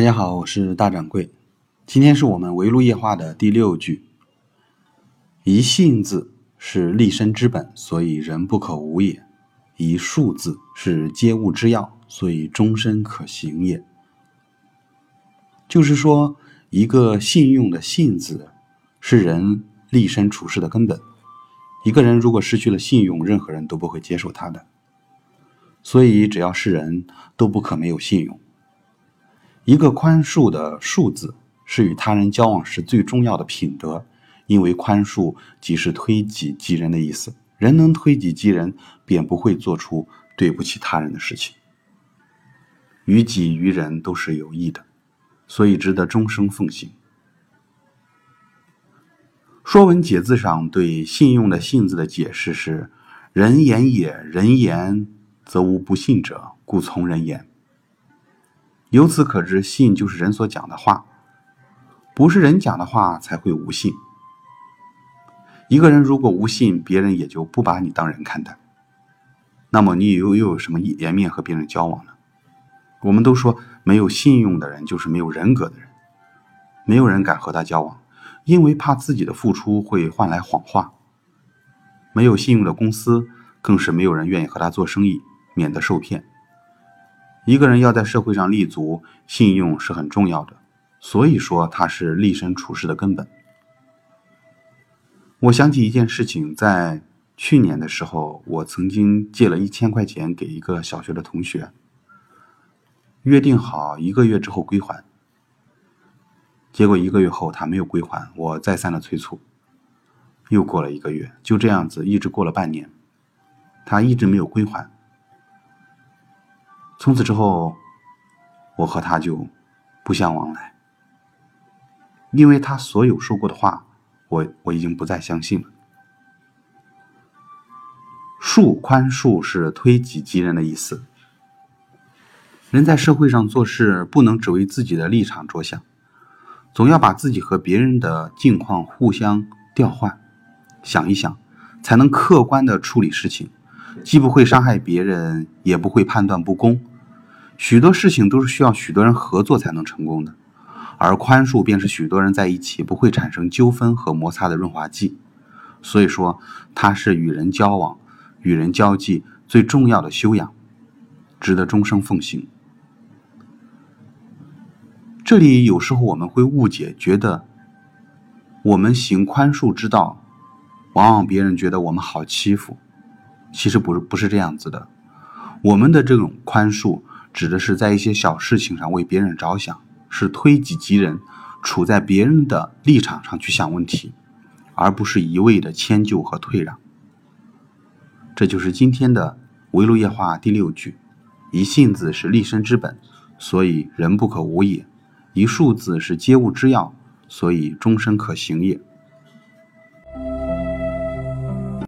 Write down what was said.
大家好，我是大掌柜。今天是我们围炉夜话的第六句。一信字是立身之本，所以人不可无也；一数字是接物之要，所以终身可行也。就是说，一个信用的信字是人立身处世的根本。一个人如果失去了信用，任何人都不会接受他的。所以，只要是人都不可没有信用。一个宽恕的恕字，是与他人交往时最重要的品德，因为宽恕即是推己及人的意思。人能推己及人，便不会做出对不起他人的事情。于己于人都是有益的，所以值得终生奉行。《说文解字》上对“信用”的“信”字的解释是：“人言也，人言则无不信者，故从人言。”由此可知，信就是人所讲的话，不是人讲的话才会无信。一个人如果无信，别人也就不把你当人看待，那么你又又有什么颜面和别人交往呢？我们都说，没有信用的人就是没有人格的人，没有人敢和他交往，因为怕自己的付出会换来谎话。没有信用的公司，更是没有人愿意和他做生意，免得受骗。一个人要在社会上立足，信用是很重要的，所以说他是立身处世的根本。我想起一件事情，在去年的时候，我曾经借了一千块钱给一个小学的同学，约定好一个月之后归还。结果一个月后他没有归还，我再三的催促，又过了一个月，就这样子一直过了半年，他一直没有归还。从此之后，我和他就不相往来，因为他所有说过的话，我我已经不再相信了。恕宽恕是推己及人的意思。人在社会上做事，不能只为自己的立场着想，总要把自己和别人的境况互相调换，想一想，才能客观的处理事情，既不会伤害别人，也不会判断不公。许多事情都是需要许多人合作才能成功的，而宽恕便是许多人在一起不会产生纠纷和摩擦的润滑剂。所以说，它是与人交往、与人交际最重要的修养，值得终生奉行。这里有时候我们会误解，觉得我们行宽恕之道，往往别人觉得我们好欺负。其实不是，不是这样子的。我们的这种宽恕。指的是在一些小事情上为别人着想，是推己及人，处在别人的立场上去想问题，而不是一味的迁就和退让。这就是今天的围炉夜话第六句：一信字是立身之本，所以人不可无也；一数字是接物之要，所以终身可行也。